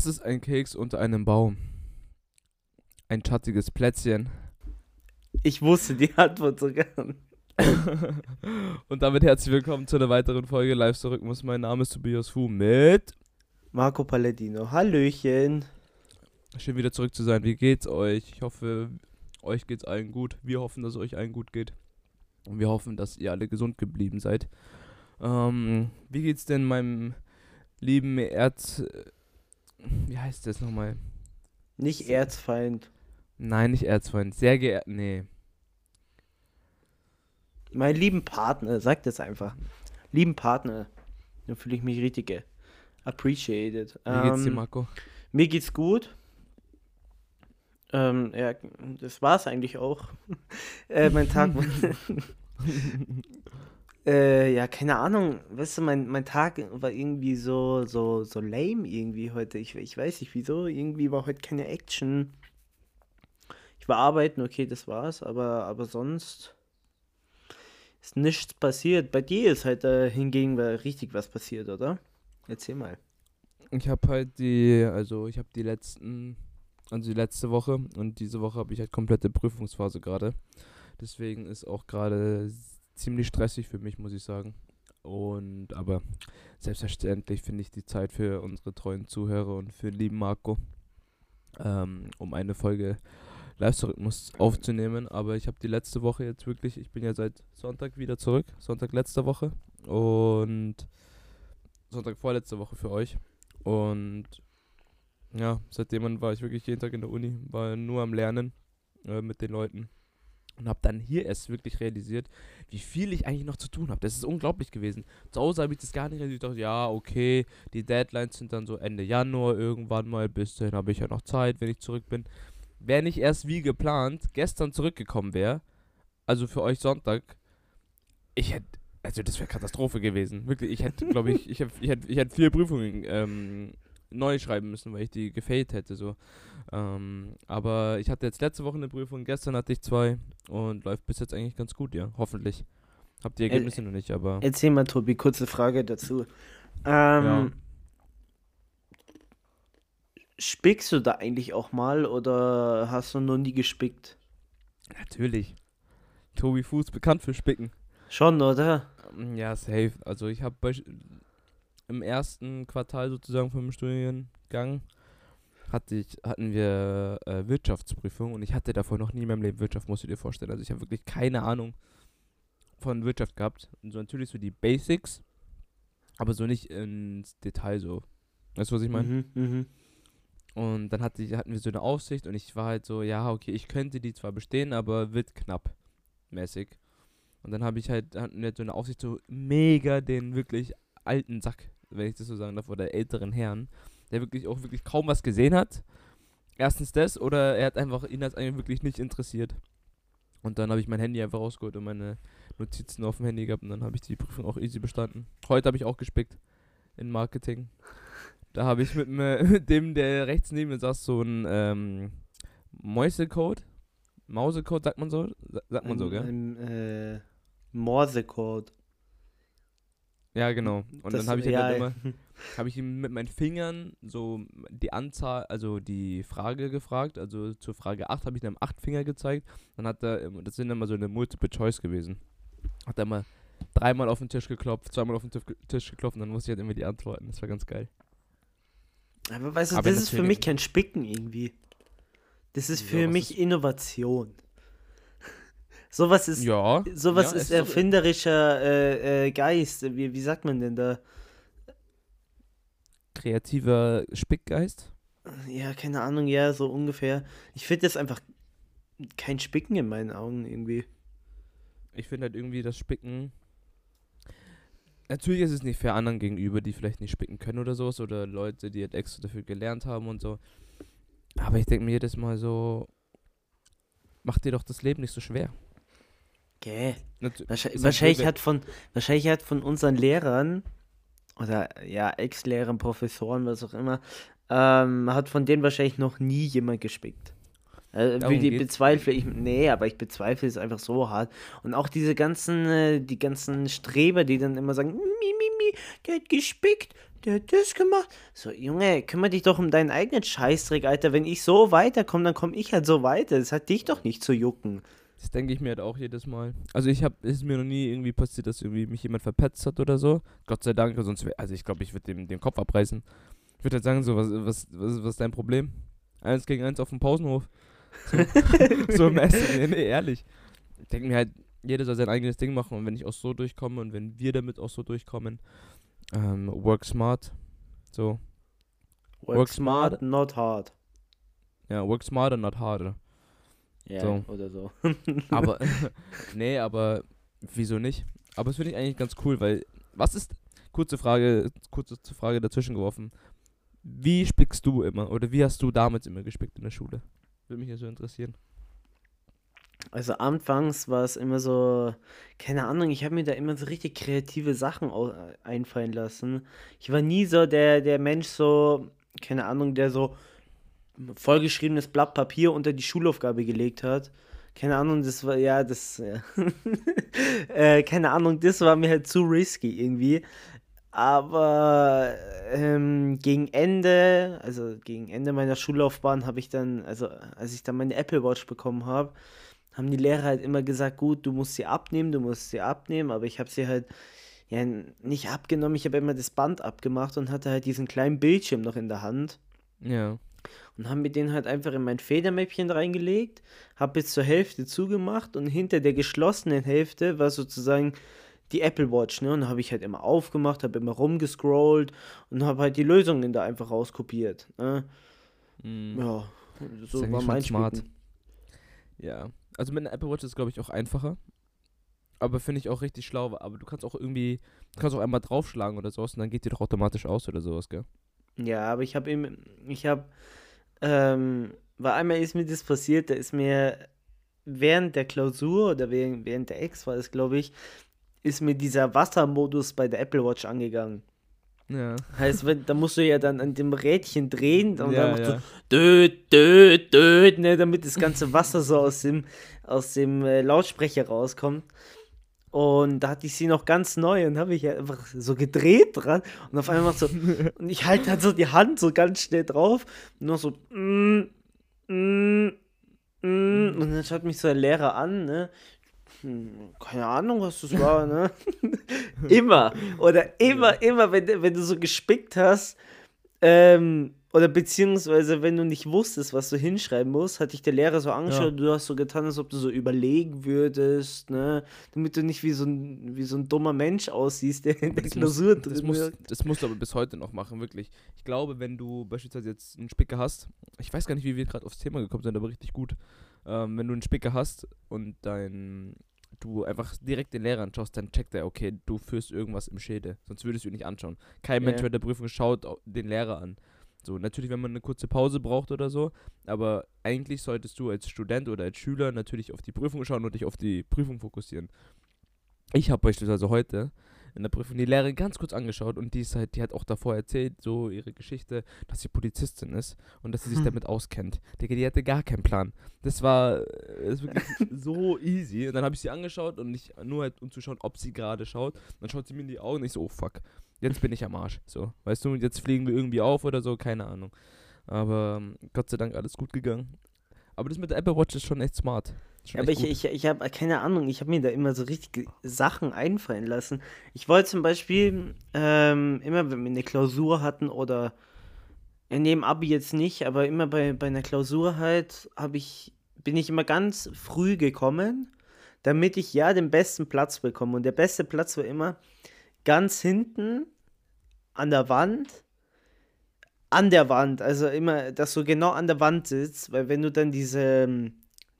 Was ist ein Keks unter einem Baum? Ein schattiges Plätzchen. Ich wusste die Antwort sogar. Und damit herzlich willkommen zu einer weiteren Folge Live zurück muss. Mein Name ist Tobias Fu mit Marco Palladino. Hallöchen. Schön wieder zurück zu sein. Wie geht's euch? Ich hoffe, euch geht's allen gut. Wir hoffen, dass es euch allen gut geht. Und wir hoffen, dass ihr alle gesund geblieben seid. Ähm, wie geht's denn meinem lieben Erz. Wie heißt das nochmal? Nicht Erzfeind. Nein, nicht Erzfeind. Sehr geehrt. Nee. Mein lieben Partner, sag das einfach. Lieben Partner. Dann fühle ich mich richtig appreciated. Wie geht's dir, Ähm, Marco? Mir geht's gut. Ähm, ja, das war's eigentlich auch. äh, mein Tag. äh, ja, keine Ahnung. Weißt du, mein, mein Tag war irgendwie so, so, so lame irgendwie heute. Ich, ich weiß nicht wieso. Irgendwie war heute keine Action. Ich war arbeiten, okay, das war's. Aber, aber sonst ist nichts passiert. Bei dir ist halt äh, hingegen richtig was passiert, oder? Erzähl mal. Ich habe halt die, also ich habe die letzten, also die letzte Woche und diese Woche habe ich halt komplette Prüfungsphase gerade. Deswegen ist auch gerade ziemlich stressig für mich, muss ich sagen. Und aber selbstverständlich finde ich die Zeit für unsere treuen Zuhörer und für den lieben Marco, ähm, um eine Folge Live-Rhythmus aufzunehmen. Aber ich habe die letzte Woche jetzt wirklich, ich bin ja seit Sonntag wieder zurück, Sonntag letzte Woche und Sonntag vorletzte Woche für euch. Und ja, seitdem war ich wirklich jeden Tag in der Uni, war nur am Lernen äh, mit den Leuten und habe dann hier erst wirklich realisiert, wie viel ich eigentlich noch zu tun habe. Das ist unglaublich gewesen. Zu Hause habe ich das gar nicht realisiert. Ich dachte, ja, okay, die Deadlines sind dann so Ende Januar irgendwann mal. Bis dahin habe ich ja noch Zeit, wenn ich zurück bin. Wäre nicht erst wie geplant gestern zurückgekommen wäre, also für euch Sonntag, ich hätte, also das wäre Katastrophe gewesen. Wirklich, ich hätte, glaube ich, ich hätte, ich hätte, ich hätte vier Prüfungen ähm, neu schreiben müssen, weil ich die gefailt hätte. So. Ähm, aber ich hatte jetzt letzte Woche eine Prüfung, gestern hatte ich zwei und läuft bis jetzt eigentlich ganz gut, ja. Hoffentlich. Hab die Ergebnisse noch nicht, aber. Erzähl mal, Tobi, kurze Frage dazu. Ähm, Ja. Spickst du da eigentlich auch mal oder hast du noch nie gespickt? Natürlich. Tobi Fuß bekannt für Spicken. Schon, oder? Ja, safe. Also ich habe im ersten Quartal sozusagen vom Studiengang hatte ich, hatten wir äh, Wirtschaftsprüfung und ich hatte davor noch nie in meinem Leben Wirtschaft, musst du dir vorstellen. Also ich habe wirklich keine Ahnung von Wirtschaft gehabt. Und so natürlich so die Basics, aber so nicht ins Detail so. Weißt du, was ich meine? Mhm, mhm. Und dann hatte ich, hatten wir so eine Aufsicht und ich war halt so, ja, okay, ich könnte die zwar bestehen, aber wird knapp mäßig. Und dann habe ich halt, hatten wir so eine Aufsicht, so mega den wirklich alten Sack, wenn ich das so sagen darf, oder älteren Herrn, der wirklich auch wirklich kaum was gesehen hat. Erstens das, oder er hat einfach, ihn hat eigentlich wirklich nicht interessiert. Und dann habe ich mein Handy einfach rausgeholt und meine Notizen auf dem Handy gehabt und dann habe ich die Prüfung auch easy bestanden. Heute habe ich auch gespickt in Marketing. Da habe ich mit, mir- mit dem, der rechts neben mir saß, so ein ähm, Mäusecode. Mausecode, sagt man so? Sa- Sagt man so, Ein- gell? ein, äh, Morsecode. Ja, genau. Und Das- dann habe ich ja, halt ja. immer, habe ich ihm mit meinen Fingern so die Anzahl, also die Frage gefragt. Also zur Frage 8 habe ich ihm acht Finger gezeigt. Dann hat er, das sind immer so eine Multiple Choice gewesen. Hat er mal dreimal auf den Tisch geklopft, zweimal auf den Tisch, geklopft und dann wusste ich halt immer die Antworten. Das war ganz geil. Aber weißt du, Aber das ist für mich kein Spicken irgendwie. Das ist Ja, für was mich Innovation. Sowas ist, Ja. sowas ja, ist so- erfinderischer äh, äh, Geist. Wie, wie sagt man denn da? Kreativer Spickgeist. Ja, keine Ahnung, ja, so ungefähr. Ich finde das einfach kein Spicken in meinen Augen irgendwie. Ich finde halt irgendwie das Spicken. Natürlich ist es nicht fair anderen gegenüber, die vielleicht nicht spicken können oder sowas. Oder Leute, die halt extra dafür gelernt haben und so. Aber ich denke mir jedes Mal so. Mach dir doch das Leben nicht so schwer. Natu- Wahrscheinlich, wahrscheinlich hat von wahrscheinlich hat von unseren Lehrern oder ja Ex-Lehrern, Professoren, was auch immer, ähm, hat von denen wahrscheinlich noch nie jemand gespickt. Äh, geht's. bezweifle ich, nee, aber ich bezweifle es einfach so hart. Und auch diese ganzen, äh, die ganzen Streber, die dann immer sagen, mi, mi, mi, der hat gespickt, der hat das gemacht. So, Junge, kümmere dich doch um deinen eigenen Scheißdreck, Alter. Wenn ich so weiterkomme, dann komme ich halt so weiter. Das hat dich doch nicht zu jucken. Das denke ich mir halt auch jedes Mal. Also ich habe, es ist mir noch nie irgendwie passiert, dass irgendwie mich jemand verpetzt hat oder so. Gott sei Dank, sonst wär, also ich glaube, ich würde dem den Kopf abreißen. Ich würde halt sagen, so, was, was, was, was ist dein Problem? Eins gegen eins auf dem Pausenhof. So, so im Essen, nee, nee, ehrlich. Ich denke mir halt, jeder soll sein eigenes Ding machen und wenn ich auch so durchkomme und wenn wir damit auch so durchkommen, ähm, work smart. So, Work, Work smart, smart. not hard. ja, work smarter, not harder. Ja, So. oder so. Aber, nee, aber wieso nicht? Aber das finde ich eigentlich ganz cool, weil, was ist, kurze Frage, kurze Frage dazwischen geworfen. Wie spickst du immer? Oder wie hast du damals immer gespickt in der Schule? Würde mich ja so interessieren. Also anfangs war es immer so, keine Ahnung, ich habe mir da immer so richtig kreative Sachen au- einfallen lassen. Ich war nie so der, der Mensch so, keine Ahnung, der so vollgeschriebenes Blatt Papier unter die Schulaufgabe gelegt hat. Keine Ahnung, das war, ja, das, ja. äh, keine Ahnung, das war mir halt zu risky irgendwie. Aber ähm, gegen Ende, also gegen Ende meiner Schullaufbahn habe ich dann, also als ich dann meine Apple Watch bekommen habe, haben die Lehrer halt immer gesagt, gut, du musst sie abnehmen, du musst sie abnehmen, aber ich habe sie halt ja nicht abgenommen, ich habe immer das Band abgemacht und hatte halt diesen kleinen Bildschirm noch in der Hand Ja. Und haben mir den halt einfach in mein Federmäppchen reingelegt, habe bis zur Hälfte zugemacht und hinter der geschlossenen Hälfte war sozusagen die Apple Watch, ne? Und da habe ich halt immer aufgemacht, habe immer rumgescrollt und habe halt die Lösungen da einfach rauskopiert, ne? Mhm. Ja, so war mein smart. Ja. Also mit einer Apple Watch ist glaube ich auch einfacher. Aber finde ich auch richtig schlau. Aber du kannst auch irgendwie, du kannst auch einmal draufschlagen oder sowas und dann geht die doch automatisch aus oder sowas, gell? Ja, aber ich habe ihm, ich habe, ähm, weil einmal ist mir das passiert, da ist mir während der Klausur oder während, während der Ex war es, glaube ich, ist mir dieser Wassermodus bei der Apple Watch angegangen. Ja. Heißt, wenn, da musst du ja dann an dem Rädchen drehen und Ja, dann macht ja. so död, död, död, ne, damit das ganze Wasser so aus dem, aus dem äh, Lautsprecher rauskommt. Und da hatte ich sie noch ganz neu und habe ich ja einfach so gedreht dran. Und auf einmal so, und ich halte halt so die Hand so ganz schnell drauf. Und noch so, mm, mm, mm, und dann schaut mich so der Lehrer an, ne, hm, keine Ahnung, was das war, ne? immer. Oder immer, immer, wenn, du- wenn du so gespickt hast, ähm, oder beziehungsweise wenn du nicht wusstest, was du hinschreiben musst, hat dich der Lehrer so angeschaut, du hast so getan, als ob du so überlegen würdest, ne? Damit du nicht wie so ein, wie so ein dummer Mensch aussiehst, der in der Das Klausur muss, das, drin muss, wirkt. das musst du aber bis heute noch machen, wirklich. Ich glaube, wenn du beispielsweise jetzt einen Spicker hast, ich weiß gar nicht, wie wir gerade aufs Thema gekommen sind, aber richtig gut. Ähm, wenn du einen Spicker hast und dein, du einfach direkt den Lehrer anschaust, dann checkt er, okay, du führst irgendwas im Schädel. Sonst würdest du ihn nicht anschauen. Kein Mensch Ja. der Prüfung schaut au- den Lehrer an. So, natürlich, wenn man eine kurze Pause braucht oder so, aber eigentlich solltest du als Student oder als Schüler natürlich auf die Prüfung schauen und dich auf die Prüfung fokussieren. Ich habe beispielsweise heute in der Prüfung die Lehrerin ganz kurz angeschaut und die ist halt, die hat auch davor erzählt, so ihre Geschichte, dass sie Polizistin ist und dass sie sich Hm. damit auskennt. Digga, die hatte gar keinen Plan. Das war äh, ist wirklich so easy. Und dann habe ich sie angeschaut und nicht nur halt, um zu schauen, ob sie gerade schaut. Dann schaut sie mir in die Augen und ich so, oh fuck, jetzt bin ich am Arsch. So, weißt du, jetzt fliegen wir irgendwie auf oder so, keine Ahnung. Aber ähm, Gott sei Dank alles gut gegangen. Aber das mit der Apple Watch ist schon echt smart. Schon aber echt ich, ich, ich habe keine Ahnung, ich habe mir da immer so richtige Sachen einfallen lassen. Ich wollte zum Beispiel ähm, immer, wenn wir eine Klausur hatten oder in dem Abi jetzt nicht, aber immer bei, bei einer Klausur halt, habe ich, bin ich immer ganz früh gekommen, damit ich ja den besten Platz bekomme. Und der beste Platz war immer ganz hinten an der Wand. An der Wand, also immer, dass du genau an der Wand sitzt, weil wenn du dann diese, ähm,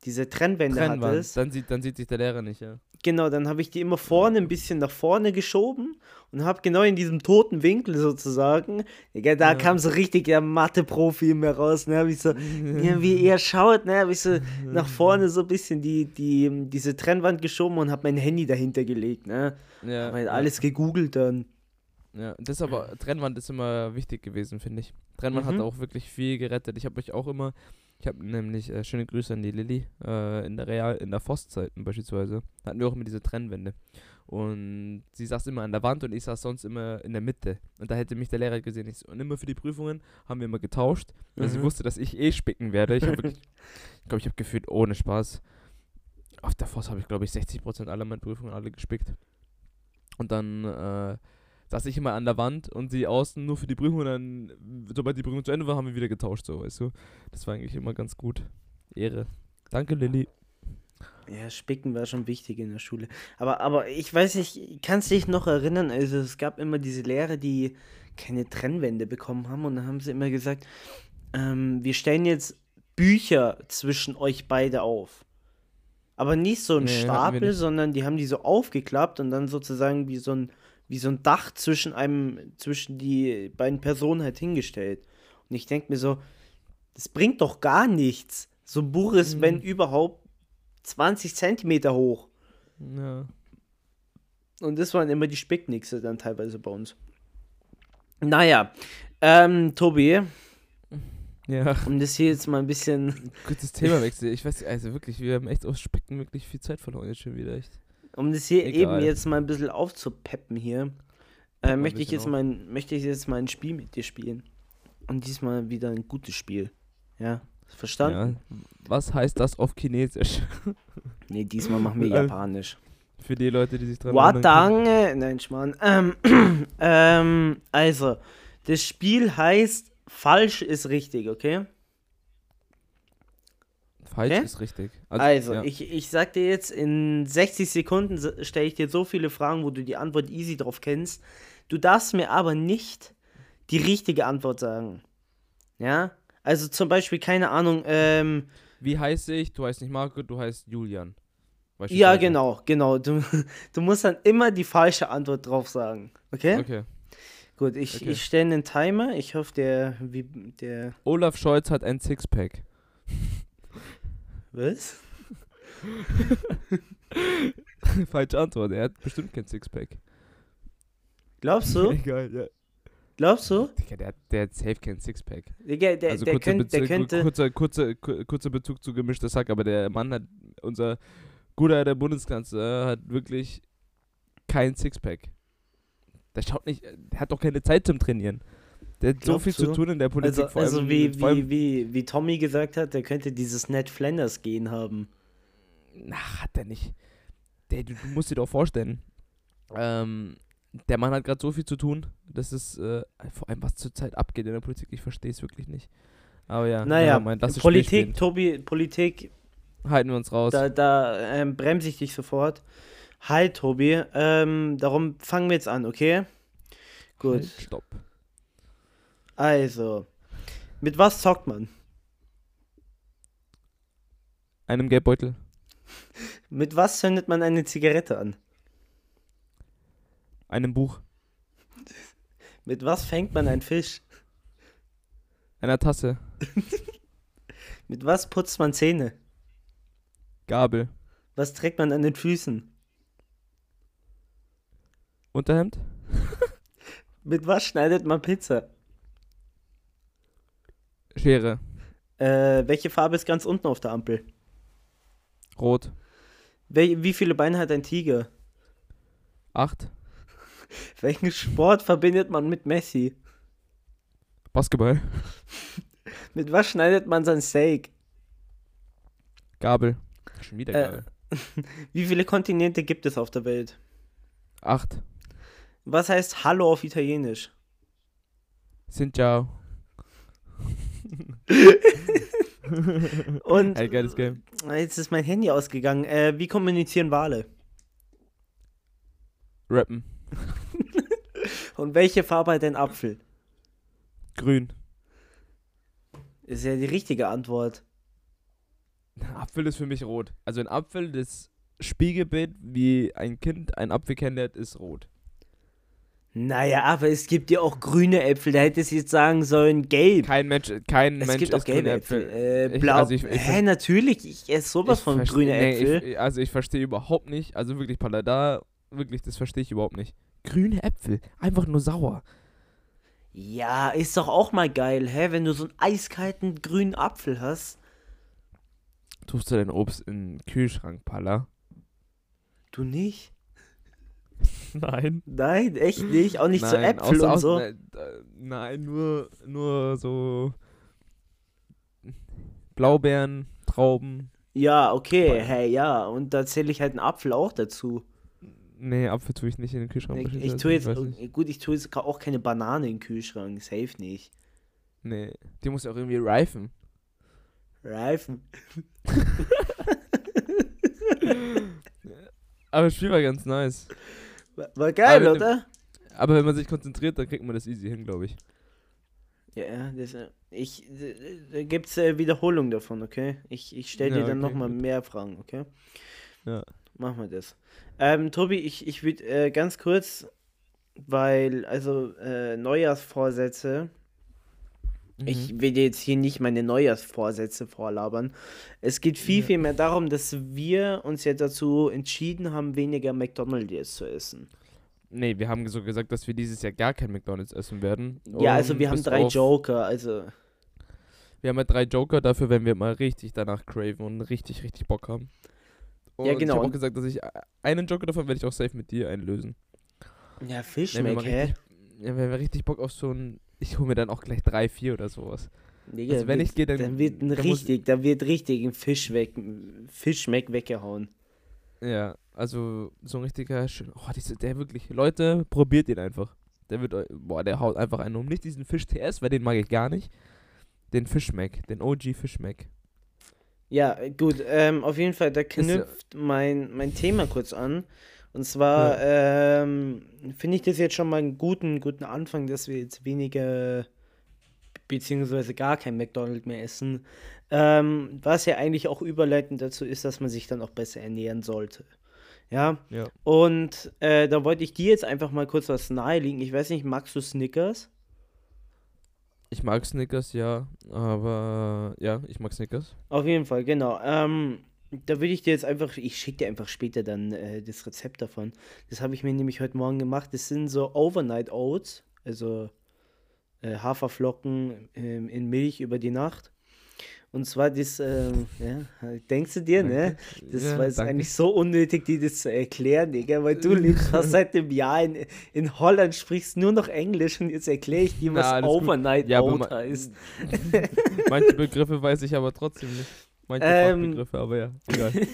diese Trennwände Trennwand, hattest, dann sieht, dann sieht sich der Lehrer nicht, ja. Genau, dann habe ich die immer vorne ein bisschen nach vorne geschoben und habe genau in diesem toten Winkel sozusagen, Digga, da Ja. kam so richtig der Mathe-Profi in mir raus, ne, habe ich so, ja, wie er schaut, ne, habe ich so nach vorne so ein bisschen die, die, diese Trennwand geschoben und habe mein Handy dahinter gelegt, ne, Ja, habe halt ja. alles gegoogelt dann. Ja, das aber, Trennwand ist immer wichtig gewesen, finde ich. Trennwand Mhm. hat auch wirklich viel gerettet. Ich habe euch auch immer, ich habe nämlich, äh, schöne Grüße an die Lilly, äh, in der Real, in der Voss-Zeiten beispielsweise, hatten wir auch immer diese Trennwände. Und sie saß immer an der Wand und ich saß sonst immer in der Mitte. Und da hätte mich der Lehrer gesehen. Ich und immer für die Prüfungen haben wir immer getauscht, weil sie Mhm. wusste, dass ich eh spicken werde. Ich glaube, ich, habe gefühlt ohne Spaß. Auf der Voss habe ich, glaube ich, 60% aller meiner Prüfungen alle gespickt. Und dann äh, saß ich immer an der Wand und sie außen nur für die Prüfung. Und dann, sobald die Prüfung zu Ende war, haben wir wieder getauscht, so, weißt du. Das war eigentlich immer ganz gut. Ehre. Danke, Lilly. Ja, Spicken war schon wichtig in der Schule. Aber, aber ich weiß nicht, kannst dich noch erinnern, also es gab immer diese Lehrer, die keine Trennwände bekommen haben und dann haben sie immer gesagt, ähm, wir stellen jetzt Bücher zwischen euch beide auf. Aber nicht so ein Nee, Stapel, sondern die haben die so aufgeklappt und dann sozusagen wie so ein, wie so ein Dach zwischen einem, zwischen die beiden Personen halt hingestellt. Und ich denke mir so, das bringt doch gar nichts. So ein Buch ist, wenn Mhm. überhaupt, 20 Zentimeter hoch. Ja. Und das waren immer die Spicknixe dann teilweise bei uns. Naja, ähm, Tobi, Ja. um das hier jetzt mal ein bisschen, Kurzes Themawechsel. Ich weiß, also wirklich, wir haben echt aus Spicken wirklich viel Zeit verloren jetzt schon wieder. Echt. Um das hier Egal. eben jetzt mal ein bisschen aufzupeppen hier, äh, möchte ich jetzt auf. mein, möchte ich jetzt mal ein Spiel mit dir spielen. Und diesmal wieder ein gutes Spiel. Ja, verstanden? Ja. Was heißt das auf Chinesisch? Nee, diesmal machen wir Äh, Japanisch. Für die Leute, die sich dran erinnern. Watange, nein, Schmarrn. Ähm, ähm, also, das Spiel heißt falsch ist richtig, okay? Falsch Okay? ist richtig. Also, ja. ich, ich sag dir jetzt, in 60 Sekunden stelle ich dir so viele Fragen, wo du die Antwort easy drauf kennst. Du darfst mir aber nicht die richtige Antwort sagen. Ja? Also zum Beispiel, keine Ahnung, ähm, Wie heiße ich? Du heißt nicht Marco, du heißt Julian. ja, genau, genau. Du, du musst dann immer die falsche Antwort drauf sagen. Okay? Okay. Gut, ich, Okay. ich stelle einen Timer. Ich hoffe, der, wie, der, Olaf Scholz hat ein Sixpack. Was? Falsche Antwort. Er hat bestimmt kein Sixpack. Glaubst du? Egal, ja. Glaubst du? Digga, der, hat- der hat safe kein Sixpack. Der, der, Also der, kurzer, könnt, der Bezug, könnte. kurzer, kurzer, ku- kurzer Bezug zu gemischtes Hack, aber der Mann hat, unser guter der Bundeskanzler hat wirklich kein Sixpack. Der schaut nicht, der hat doch keine Zeit zum Trainieren. Der hat so viel zu du? tun in der Politik. Also, vor allem, also wie, wie, wie, wie Tommy gesagt hat, der könnte dieses Ned Flanders gehen haben. Ach, hat er nicht. Der, du, du musst dir doch vorstellen, ähm, der Mann hat gerade so viel zu tun, das ist, äh, vor allem was zurzeit abgeht in der Politik, ich verstehe es wirklich nicht. Aber ja, Naja, mein, das Politik, Tobi, Politik, halten wir uns raus. da, da ähm, bremse ich dich sofort. Halt, Tobi, ähm, darum fangen wir jetzt an, okay? Gut, Halt, stopp. Also, mit was zockt man? Einem Geldbeutel. Mit was zündet man eine Zigarette an? Einem Buch. Mit was fängt man einen Fisch? Einer Tasse. Mit was putzt man Zähne? Gabel. Was trägt man an den Füßen? Unterhemd. Mit was schneidet man Pizza? Schere. Äh, welche Farbe ist ganz unten auf der Ampel? Rot. Wel wie viele Beine hat ein Tiger? Acht. Welchen Sport verbindet man mit Messi? Basketball. Mit was schneidet man sein Steak? Gabel. Schon wieder Äh. Gabel. Wie viele Kontinente gibt es auf der Welt? Acht. Was heißt Hallo auf Italienisch? Sind ciao. Und Ey, geiles Game. jetzt ist mein Handy ausgegangen. Äh, wie kommunizieren Wale? Rappen. Und welche Farbe hat ein Apfel? Grün. Ist ja die richtige Antwort. Apfel ist für mich rot. Also ein Apfel, das Spiegelbild, wie ein Kind einen Apfel kennenlernt, ist rot. Naja, aber es gibt ja auch grüne Äpfel. Da hättest du jetzt sagen sollen, gelb. Kein Mensch, kein es Mensch gibt auch gelbe Äpfel. Äh, Ich- blau. also ich- ich- Hä, natürlich. Ich esse sowas Ich von grüne nee, Äpfel. Ich, also ich verstehe überhaupt nicht, also wirklich Palada, wirklich, das verstehe ich überhaupt nicht. Grüne Äpfel, einfach nur sauer. Ja, ist doch auch mal geil, hä? Wenn du so einen eiskalten grünen Apfel hast. Tust du dein Obst in den Kühlschrank, Palla? Du nicht? Nein. Nein, echt nicht. Auch nicht so Nein, Äpfel außer- und so. Nein, äh, nein, nur, nur so Blaubeeren, Trauben. Ja, okay, hey, ja. Und da zähle ich halt einen Apfel auch dazu. Nee, Apfel tue ich nicht in den Kühlschrank. Ich, ich tue jetzt, nicht. gut, ich tue jetzt auch keine Banane in den Kühlschrank. Safe nicht. Nee, die muss ja auch irgendwie reifen. Reifen. Aber das Spiel war ganz nice. War, geil, Aber oder? Aber wenn man sich konzentriert, dann kriegt man das easy hin, glaube ich. Ja, das, ich, da gibt's äh, Wiederholung davon, okay? Ich, ich stelle dir Ja, dann okay, nochmal mehr Fragen, okay? Ja. Machen wir das. Ähm, Tobi, ich, ich würde äh, ganz kurz, weil, also, äh, Neujahrsvorsätze, Mhm. ich will dir jetzt hier nicht meine Neujahrsvorsätze vorlabern. Es geht viel, Ja. viel mehr darum, dass wir uns ja dazu entschieden haben, weniger McDonald's jetzt zu essen. Nee, wir haben so gesagt, dass wir dieses Jahr gar kein McDonalds essen werden. Ja, also wir haben drei Joker, also. Wir haben ja drei Joker dafür, wenn wir mal richtig danach craven und richtig, richtig Bock haben. Und Ja, Ich genau, habe auch gesagt, dass ich einen Joker davon werde ich auch safe mit dir einlösen. Ja, Fischmeck, hä? ja, wenn wir richtig Bock auf so ein. Ich hole mir dann auch gleich drei, vier oder sowas. Digga, Also wenn wird- ich gehe, dann- dann wird ein dann richtig, da wird richtig ein Fisch weg, Fischmeck weggehauen. Ja, also so ein richtiger. schön- Oh, diese, der wirklich. Leute, probiert ihn einfach. Der wird. Boah, der haut einfach einen um. Nicht diesen Fisch TS, weil den mag ich gar nicht. Den Fischmeck, den OG Fischmeck. Ja, gut, ähm, auf jeden Fall, da knüpft mein, mein Thema kurz an. Und zwar ähm, finde ich das jetzt schon mal einen guten, guten Anfang, dass wir jetzt weniger beziehungsweise gar kein McDonald's mehr essen. Ähm, was ja eigentlich auch überleitend dazu ist, dass man sich dann auch besser ernähren sollte. Ja, Ja. und äh, da wollte ich dir jetzt einfach mal kurz was nahelegen. Ich weiß nicht, magst du Snickers? Ich mag Snickers, ja. Aber ja, ich mag Snickers. Auf jeden Fall, genau. Ähm, da würde ich dir jetzt einfach, ich schicke dir einfach später dann äh, das Rezept davon. Das habe ich mir nämlich heute Morgen gemacht. Das sind so Overnight Oats, also äh, Haferflocken ähm, in Milch über die Nacht. Und zwar das, ähm, ja, denkst du dir, ne? Das Ja, war jetzt danke. eigentlich so unnötig, dir das zu erklären, Digga, weil du lebst fast seit dem Jahr in, in Holland, sprichst nur noch Englisch und jetzt erkläre ich dir, was Na. Overnight Ja, Oat heißt. Manche Begriffe weiß ich aber trotzdem nicht. Manche Ähm. Fachbegriffe, aber ja, egal.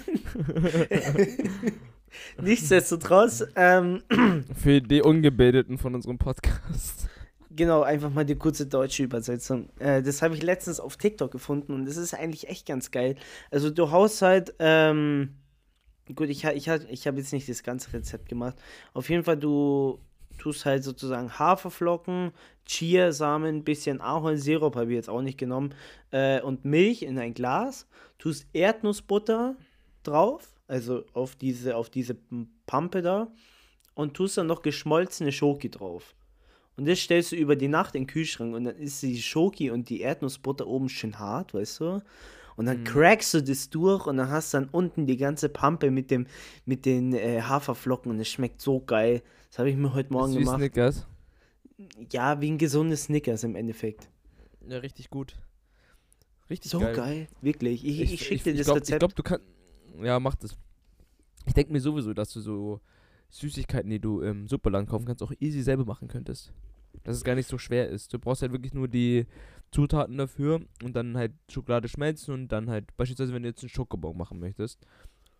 Nichtsdestotrotz, ähm, Für die Ungebildeten von unserem Podcast. Genau, einfach mal die kurze deutsche Übersetzung. Äh, das habe ich letztens auf TikTok gefunden und das ist eigentlich echt ganz geil. Also du haust halt, ähm, gut, ich, ich, ich habe jetzt nicht das ganze Rezept gemacht. Auf jeden Fall, du tust halt sozusagen Haferflocken, Chiasamen, bisschen Ahornsirup habe ich jetzt auch nicht genommen, äh, und Milch in ein Glas, tust Erdnussbutter drauf, also auf diese, auf diese Pampe da, und tust dann noch geschmolzene Schoki drauf. Und das stellst du über die Nacht in den Kühlschrank und dann ist die Schoki und die Erdnussbutter oben schön hart, weißt du? Und dann crackst du das durch und dann hast du dann unten die ganze Pampe mit dem mit den äh, Haferflocken und es schmeckt so geil. Das habe ich mir heute Morgen gemacht. Snickers. Ja, wie ein gesundes Snickers im Endeffekt. Ja, richtig gut. Richtig So geil. geil, wirklich. Ich, ich, schicke dir das glaub, Rezept. Ich glaube, du kannst. Ja, mach das. Ich denke mir sowieso, dass du so Süßigkeiten, die du im Superland kaufen kannst, auch easy selber machen könntest. Dass es gar nicht so schwer ist. Du brauchst halt wirklich nur die Zutaten dafür und dann halt Schokolade schmelzen und dann halt, beispielsweise, wenn du jetzt einen Schokobon machen möchtest,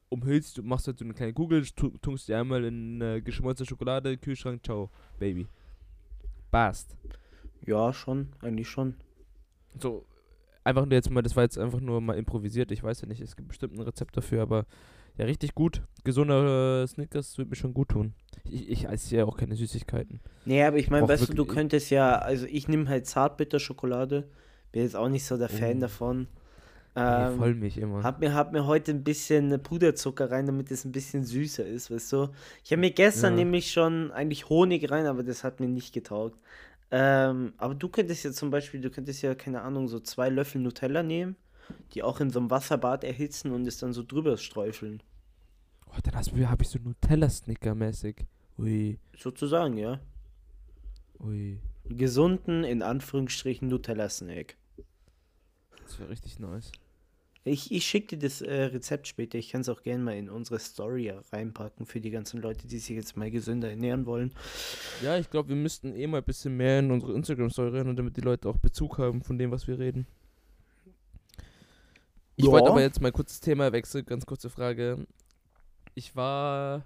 umhüllst du, machst halt so eine kleine Kugel, tu- tunkst die einmal in äh, geschmolzene Schokolade, Kühlschrank, ciao, Baby. Passt. ja, schon, eigentlich schon. So, einfach nur jetzt mal, das war jetzt einfach nur mal improvisiert. Ich weiß ja nicht, es gibt bestimmt ein Rezept dafür, aber ja, richtig gut. Gesunder äh, Snickers wird mir schon gut tun. Ich, ich esse ja auch keine Süßigkeiten. Nee, aber ich meine, weißt du, du wirklich- könntest ja, also ich nehme halt Zartbitterschokolade. Bin jetzt auch nicht so der Fan Oh. davon. Nee, Ähm, Vollmilch immer. Hab mir, hab mir heute ein bisschen Puderzucker rein, damit es ein bisschen süßer ist, weißt du? Ich habe mir gestern Ja. nämlich schon eigentlich Honig rein, aber das hat mir nicht getaugt. Ähm, aber du könntest ja zum Beispiel, du könntest ja, keine Ahnung, so zwei Löffel Nutella nehmen, die auch in so einem Wasserbad erhitzen und es dann so drüber streufeln. Oh, dann habe ich so Nutella-Snicker-mäßig. Ui, Sozusagen, ja. ui. Gesunden, in Anführungsstrichen, Nutella-Snack. Das wäre richtig nice. Ich, ich schicke dir das äh, Rezept später. Ich kann es auch gerne mal in unsere Story reinpacken für die ganzen Leute, die sich jetzt mal gesünder ernähren wollen. Ja, ich glaube, wir müssten eh mal ein bisschen mehr in unsere Instagram-Story rein, damit die Leute auch Bezug haben von dem, was wir reden. Ich Ja. wollte aber jetzt mal kurz das Thema wechseln, ganz kurze Frage. Ich war.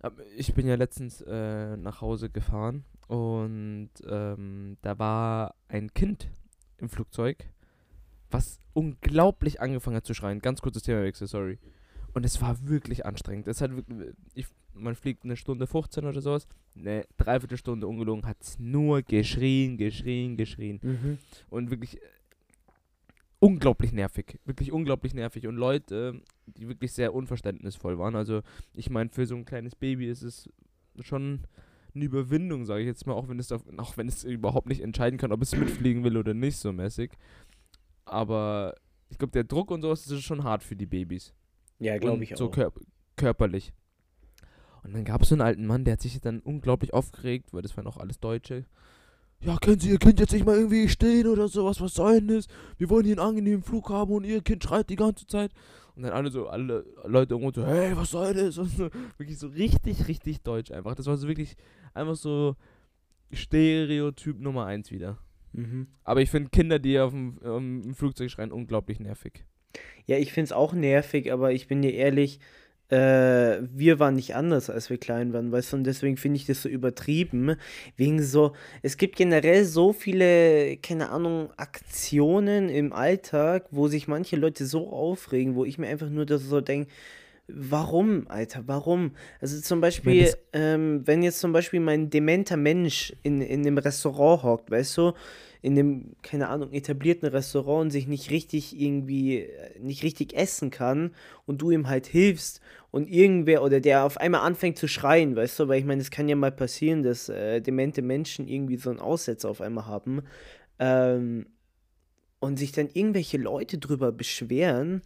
ab- Ich bin ja letztens äh, nach Hause gefahren und ähm, da war ein Kind im Flugzeug, was unglaublich angefangen hat zu schreien. Ganz kurzes Themawechsel, sorry. Und es war wirklich anstrengend. Es hat wirklich, ich, man fliegt eine Stunde 15 oder sowas. Eine Dreiviertelstunde ungelogen hat es nur geschrien, geschrien, geschrien. Mhm. Und wirklich äh, unglaublich nervig. Wirklich unglaublich nervig. Und Leute, die wirklich sehr unverständnisvoll waren. Also, ich meine, für so ein kleines Baby ist es schon eine Überwindung, sage ich jetzt mal, auch wenn es auch wenn es überhaupt nicht entscheiden kann, ob es mitfliegen will oder nicht, so mäßig. Aber ich glaube, der Druck und sowas ist schon hart für die Babys. Ja, glaube ich auch. So körp körperlich. Und dann gab es so einen alten Mann, der hat sich dann unglaublich aufgeregt, weil das waren auch alles Deutsche. Ja, können Sie Ihr Kind jetzt nicht mal irgendwie stehen oder sowas? Was soll denn das? Wir wollen hier einen angenehmen Flug haben und Ihr Kind schreit die ganze Zeit. Und dann alle so, alle Leute irgendwo so, hey, was soll das? Und so, wirklich so richtig, richtig deutsch einfach. Das war so wirklich einfach so Stereotyp Nummer eins wieder. Mhm. Aber ich finde Kinder, die auf dem, ähm, im Flugzeug schreien, unglaublich nervig. Ja, ich finde es auch nervig, aber ich bin dir ehrlich, äh, wir waren nicht anders, als wir klein waren, weißt du, und deswegen finde ich das so übertrieben. Wegen so, es gibt generell so viele, keine Ahnung, Aktionen im Alltag, wo sich manche Leute so aufregen, wo ich mir einfach nur das so denke, Warum, Alter, warum? Also zum Beispiel, das- ähm, wenn jetzt zum Beispiel mein dementer Mensch in, in einem Restaurant hockt, weißt du, in dem, keine Ahnung, etablierten Restaurant und sich nicht richtig irgendwie, äh, nicht richtig essen kann und du ihm halt hilfst und irgendwer oder der auf einmal anfängt zu schreien, weißt du, weil ich meine, es kann ja mal passieren, dass äh, demente Menschen irgendwie so einen Aussetzer auf einmal haben ähm, und sich dann irgendwelche Leute drüber beschweren,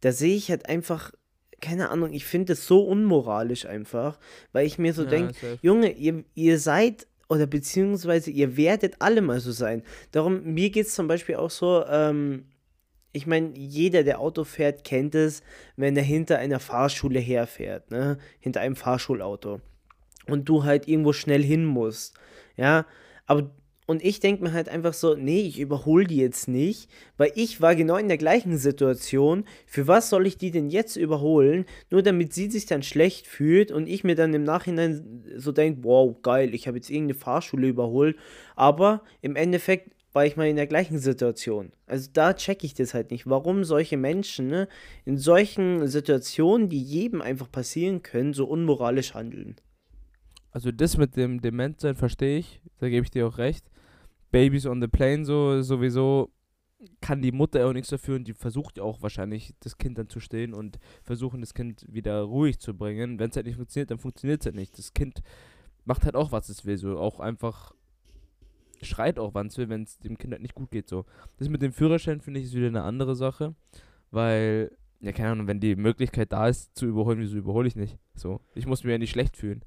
da sehe ich halt einfach, keine Ahnung, ich finde es so unmoralisch einfach, weil ich mir so Ja, denke. Junge, ihr, ihr seid oder beziehungsweise ihr werdet alle mal so sein. Darum, mir geht es zum Beispiel auch so, ähm, ich meine, jeder, der Auto fährt, kennt es, wenn er hinter einer Fahrschule herfährt, ne? Hinter einem Fahrschulauto. Und du halt irgendwo schnell hin musst. Ja, aber. Und ich denke mir halt einfach so, nee, ich überhole die jetzt nicht, weil ich war genau in der gleichen Situation. Für was soll ich die denn jetzt überholen? Nur damit sie sich dann schlecht fühlt und ich mir dann im Nachhinein so denke, wow, geil, ich habe jetzt irgendeine Fahrschule überholt. Aber im Endeffekt war ich mal in der gleichen Situation. Also da checke ich das halt nicht. Warum solche Menschen ne, in solchen Situationen, die jedem einfach passieren können, so unmoralisch handeln. Also das mit dem Dementsein verstehe ich, da gebe ich dir auch recht. Babys on the plane so sowieso kann die Mutter auch nichts dafür und die versucht ja auch wahrscheinlich das Kind dann zu stillen und versuchen das Kind wieder ruhig zu bringen. Wenn es halt nicht funktioniert, dann funktioniert es halt nicht. Das Kind macht halt auch, was es will, so auch einfach schreit auch, wann es will, wenn es dem Kind halt nicht gut geht, so. Das mit dem Führerschein finde ich ist wieder eine andere Sache, weil, ja keine Ahnung, wenn die Möglichkeit da ist zu überholen, wieso überhole ich nicht? So, ich muss mir ja nicht schlecht fühlen.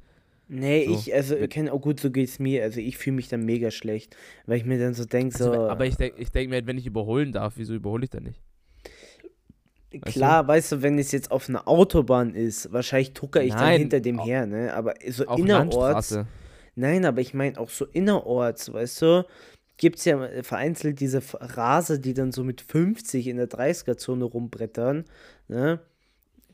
Nee, So, ich, also, kenn, oh gut, so geht's mir. Also, ich fühle mich dann mega schlecht, weil ich mir dann so denke, so. Also, aber ich denke ich denk mir halt, wenn ich überholen darf, wieso überhole ich dann nicht? Klar, weißt du, wenn es jetzt auf einer Autobahn ist, wahrscheinlich tucker ich dann Nein, hinter dem au- her, ne? Aber so Auch innerorts. Landstraße. Nein, aber ich meine auch so innerorts, weißt du, gibt es ja vereinzelt diese Raser, die dann so mit 50 in der 30er-Zone rumbrettern, ne?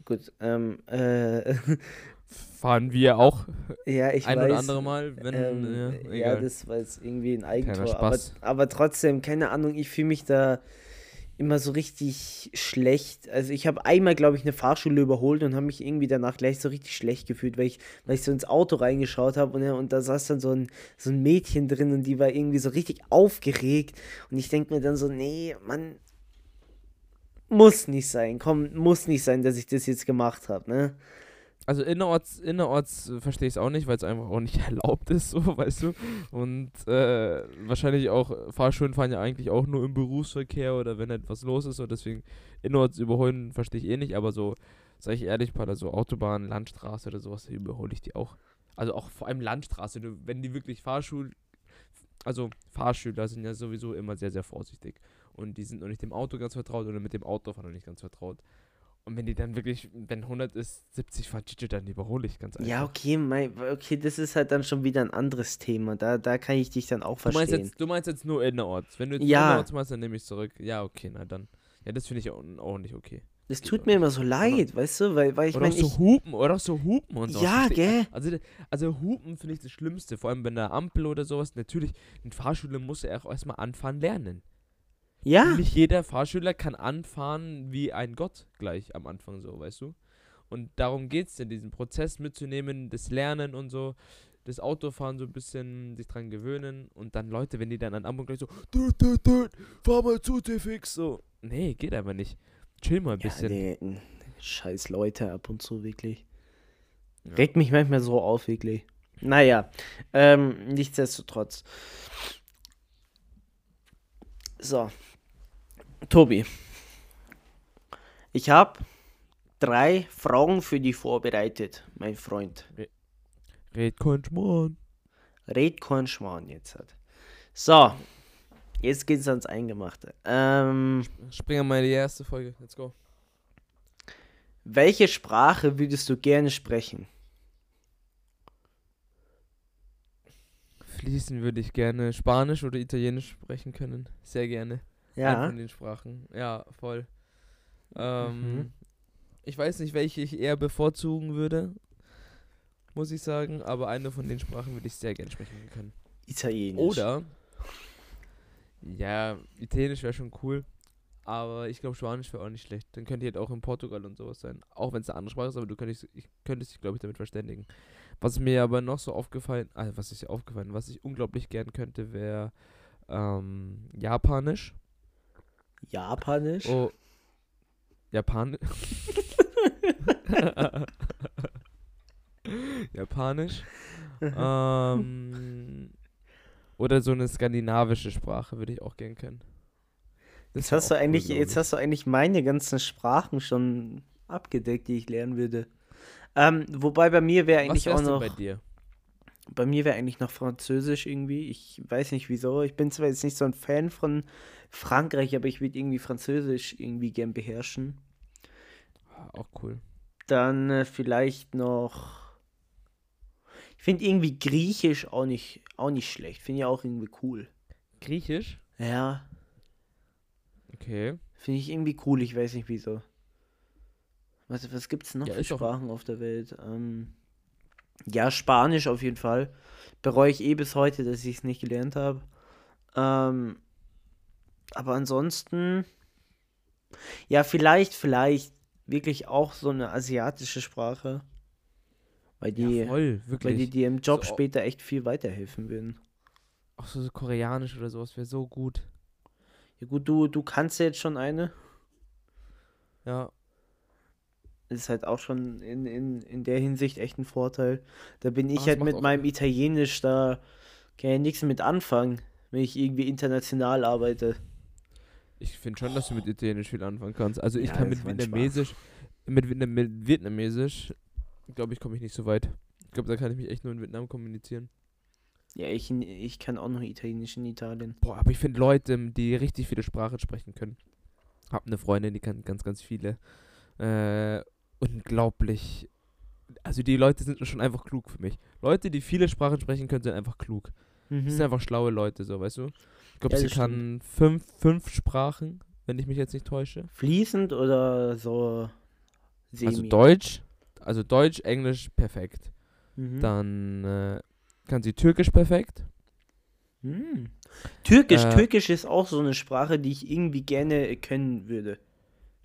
Gut, ähm, äh, Fahren wir auch ja, ich ein weiß. oder andere Mal, wenn, ähm, ja, ja, egal. das war jetzt irgendwie ein Eigentor, aber, aber trotzdem, keine Ahnung, ich fühle mich da immer so richtig schlecht. Also ich habe einmal, glaube ich, eine Fahrschule überholt und habe mich irgendwie danach gleich so richtig schlecht gefühlt, weil ich, weil ich so ins Auto reingeschaut habe und, ja, und da saß dann so ein, so ein Mädchen drin und die war irgendwie so richtig aufgeregt und ich denke mir dann so, nee, man muss nicht sein, komm, muss nicht sein, dass ich das jetzt gemacht habe, ne? Also innerorts, innerorts verstehe ich es auch nicht, weil es einfach auch nicht erlaubt ist, so, weißt du. Und äh, wahrscheinlich auch, Fahrschulen fahren ja eigentlich auch nur im Berufsverkehr oder wenn etwas los ist und deswegen innerorts überholen verstehe ich eh nicht, aber so, sag ich ehrlich, bei so Autobahn, Landstraße oder sowas, überhole ich die auch. Also auch vor allem Landstraße, wenn die wirklich Fahrschul, also Fahrschüler sind ja sowieso immer sehr, sehr vorsichtig. und die sind noch nicht dem Auto ganz vertraut oder mit dem Autofahren noch nicht ganz vertraut. Und wenn die dann wirklich, wenn 100 ist, 70 fahren, dann überhole ich ganz einfach. Ja, okay, mein, okay, das ist halt dann schon wieder ein anderes Thema. Da, da kann ich dich dann auch Du meinst, verstehen. jetzt, du meinst jetzt nur innerorts. Wenn du jetzt Ja. innerorts machst, dann nehme ich zurück. Ja, okay, na dann. Ja, das finde ich auch, auch nicht okay. Das tut mir immer so leid, weißt du, weil, weil ich oder meine, auch so. Hupen, oder auch so Hupen und so. Ja, gell? Also, also Hupen finde ich das Schlimmste, vor allem bei einer Ampel oder sowas. Natürlich, ein Fahrschüler muss ja auch erstmal anfahren lernen. Ja, Nicht jeder Fahrschüler kann anfahren wie ein Gott gleich am Anfang so, weißt du? Und darum geht es in diesen Prozess mitzunehmen, das Lernen und so, das Autofahren so ein bisschen sich dran gewöhnen und dann Leute, wenn die dann an Ampel gleich so, dut, dut, dut, fahr mal zu fix, so. Nee, geht einfach nicht. Chill mal ein ja bisschen. nee, scheiß Leute ab und zu, wirklich. Ja. Regt mich manchmal so auf, wirklich. Naja, ähm, nichtsdestotrotz. So. Tobi. Ich habe drei Fragen für dich vorbereitet, mein Freund. Red kein Schmarrn. Red kein Schmarrn jetzt hat. So. Jetzt geht's ans Eingemachte. Ähm, Springen wir mal in die erste Folge. Let's go. welche Sprache würdest du gerne sprechen? Fließen würde ich gerne Spanisch oder Italienisch sprechen können. Sehr gerne. Eine Ja. von den Sprachen. Ja, voll. Ähm, Mhm. Ich weiß nicht, welche ich eher bevorzugen würde, muss ich sagen, aber eine von den Sprachen würde ich sehr gerne sprechen können. Italienisch. Oder, ja, Italienisch wäre schon cool, aber ich glaube, Spanisch wäre auch nicht schlecht. Dann könnte ich halt auch in Portugal und sowas sein. Auch wenn es eine andere Sprache ist, aber du könntest, ich könntest dich, glaube ich, damit verständigen. Was mir aber noch so aufgefallen, also was ist aufgefallen, was ich unglaublich gern könnte, wäre ähm, Japanisch. Japanisch? Oh. Japan. Japanisch. ähm, oder so eine skandinavische Sprache würde ich auch gern können. Jetzt wär hast du eigentlich, jetzt hast du eigentlich meine ganzen Sprachen schon abgedeckt, die ich lernen würde. Ähm, wobei bei mir wäre eigentlich auch noch, bei dir? Bei mir wäre eigentlich noch Französisch irgendwie. Ich weiß nicht wieso. Ich bin zwar jetzt nicht so ein Fan von Frankreich, aber ich würde irgendwie Französisch irgendwie gern beherrschen. Ah, Auch cool. Dann äh, vielleicht noch. Ich finde irgendwie Griechisch auch nicht, auch nicht schlecht. Finde ich auch irgendwie cool. Griechisch? Ja, Okay. finde ich irgendwie cool. Ich weiß nicht wieso. Was, was gibt's noch Ja, für Sprachen auf der Welt? Ähm, ja, Spanisch auf jeden Fall. Bereue ich eh bis heute, dass ich es nicht gelernt habe. Ähm, aber ansonsten. Ja, vielleicht, vielleicht wirklich auch so eine asiatische Sprache. Weil die, ja, voll, weil die dir im Job So- später echt viel weiterhelfen würden. auch so, so Koreanisch oder sowas wäre so gut. Ja gut, du, du kannst ja jetzt schon eine. Ja. Das ist halt auch schon in, in, in der Hinsicht echt ein Vorteil. Da bin ich es halt mit meinem Italienisch, da kann ja nichts mit anfangen, wenn ich irgendwie international arbeite. Ich finde schon, dass du mit Italienisch viel anfangen kannst. Also ich Ja, kann mit. Vietnamesisch, mit, Vietnam, mit Vietnamesisch, glaube ich, komme ich nicht so weit. Ich glaube, da kann ich mich echt nur in Vietnam kommunizieren. Ja, ich, ich kann auch noch Italienisch in Italien. Boah, aber ich finde Leute, die richtig viele Sprachen sprechen können. Hab eine Freundin, die kann ganz, ganz viele. Äh, unglaublich. Also die Leute sind schon einfach klug für mich. Leute, die viele Sprachen sprechen können, sind einfach klug. Das sind Mhm. einfach schlaue Leute, so, weißt du? Ich glaube, Ja, sie kann fünf, fünf Sprachen, wenn ich mich jetzt nicht täusche. Fließend oder so semi? Also Deutsch, also Deutsch, Englisch perfekt. Mhm. Dann äh, kann sie Türkisch perfekt. Hm. Türkisch, Äh, Türkisch ist auch so eine Sprache, die ich irgendwie gerne können würde.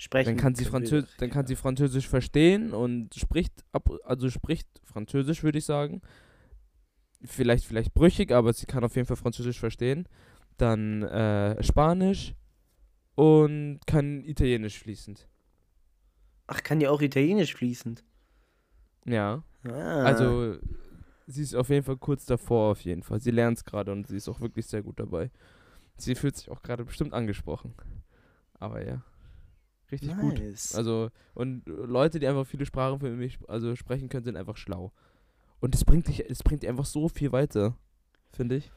Sprechen. Dann kann sie Französ dann kann sie Französisch verstehen und spricht ab also spricht Französisch, würde ich sagen. Vielleicht vielleicht brüchig, aber sie kann auf jeden Fall Französisch verstehen. Dann äh, Spanisch und kann Italienisch fließend. Ach, kann die auch Italienisch fließend? Ja. Ah. Also sie ist auf jeden Fall kurz davor auf jeden Fall. Sie lernt es gerade und sie ist auch wirklich sehr gut dabei. Sie fühlt sich auch gerade bestimmt angesprochen. Aber ja. Richtig gut. nice. Also, und Leute, die einfach viele Sprachen für mich also sprechen können, sind einfach schlau. Und es bringt dich, es bringt dich einfach so viel weiter, finde ich.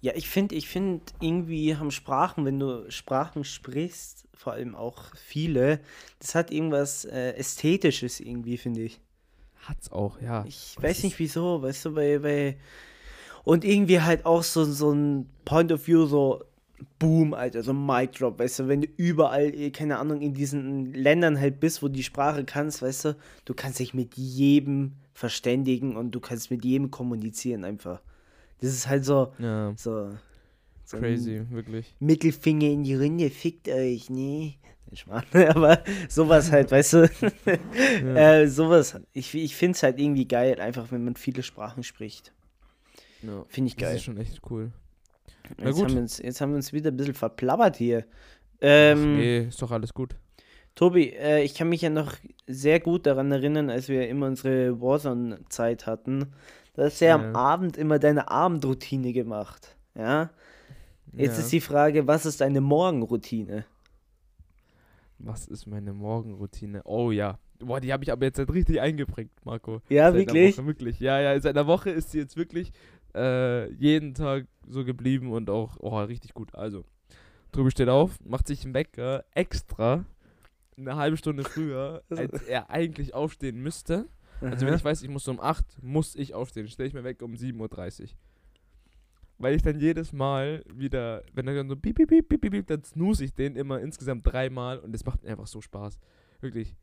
Ja, ich finde, ich finde irgendwie haben Sprachen, wenn du Sprachen sprichst, vor allem auch viele, das hat irgendwas äh, Ästhetisches irgendwie, finde ich. Hat's auch, ja. Ich weiß nicht wieso, weißt du, weil, weil und irgendwie halt auch so, so ein Point of View, so Boom, Alter, so ein Mic Drop, weißt du, wenn du überall, eh, keine Ahnung, in diesen Ländern halt bist, wo die Sprache kannst, weißt du, du kannst dich mit jedem verständigen und du kannst mit jedem kommunizieren einfach. Das ist halt so, Ja, so, so crazy, wirklich. Mittelfinger in die Runde, fickt euch, ne? Ich meine, aber sowas halt, weißt du, äh, sowas, ich, ich finde es halt irgendwie geil, einfach wenn man viele Sprachen spricht. Ja. Finde ich Das geil. ist schon echt cool. Na Jetzt gut. haben, wir uns, jetzt haben wir uns wieder ein bisschen verplappert hier. Ach, Ähm, nee, ist doch alles gut. Tobi, äh, ich kann mich ja noch sehr gut daran erinnern, als wir immer unsere Warzone-Zeit hatten. Da hast du ja, am. Abend immer deine Abendroutine gemacht. Ja? Jetzt ja. ist die Frage, was ist deine Morgenroutine? Was ist meine Morgenroutine? Oh ja. Boah, die habe ich aber jetzt halt richtig eingeprägt, Marco. Ja, Seit wirklich? Woche, wirklich. Ja, ja, seit einer Woche ist sie jetzt wirklich äh, jeden Tag so geblieben und auch oh, richtig gut. Also, Tobi steht auf, macht sich einen Wecker extra eine halbe Stunde früher, als er eigentlich aufstehen müsste. Also wenn ich weiß, ich muss um 8, muss ich aufstehen. Stelle ich mir weg um 7.30 Uhr. Weil ich dann jedes Mal wieder, wenn er dann so piep, piep, piep, piep, piep, dann snooze ich den immer insgesamt dreimal und das macht mir einfach so Spaß. Wirklich.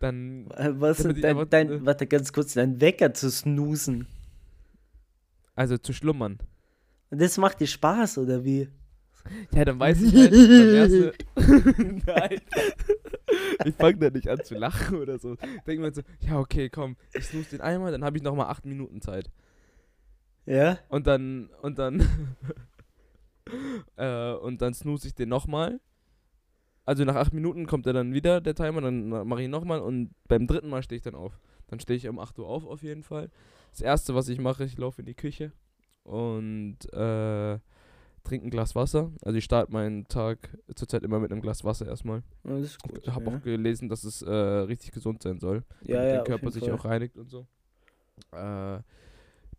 Dann, Äh, Was dein, einfach, dein, warte ganz kurz, dein Wecker zu snoosen. Also zu schlummern. Und das macht dir Spaß, oder wie? Ja, dann weiß ich halt, beim erste, Nein. Ich fange da nicht an zu lachen oder so. Denke mir so, ja, okay, komm, ich snooze den einmal, dann habe ich nochmal 8 Minuten Zeit. Ja? Und dann, und dann, äh, und dann snooze ich den nochmal. Also nach 8 Minuten kommt er dann wieder, der Timer, dann mache ich nochmal und beim dritten Mal stehe ich dann auf. Dann stehe ich um 8 Uhr auf auf jeden Fall. Das erste, was ich mache, ich laufe in die Küche und äh, trinke ein Glas Wasser. Also ich starte meinen Tag zurzeit immer mit einem Glas Wasser erstmal. Ja, Das ist gut. Ich habe ja. auch gelesen, dass es äh, richtig gesund sein soll ja, ja, der Körper sich Fall. auch reinigt und so. Äh,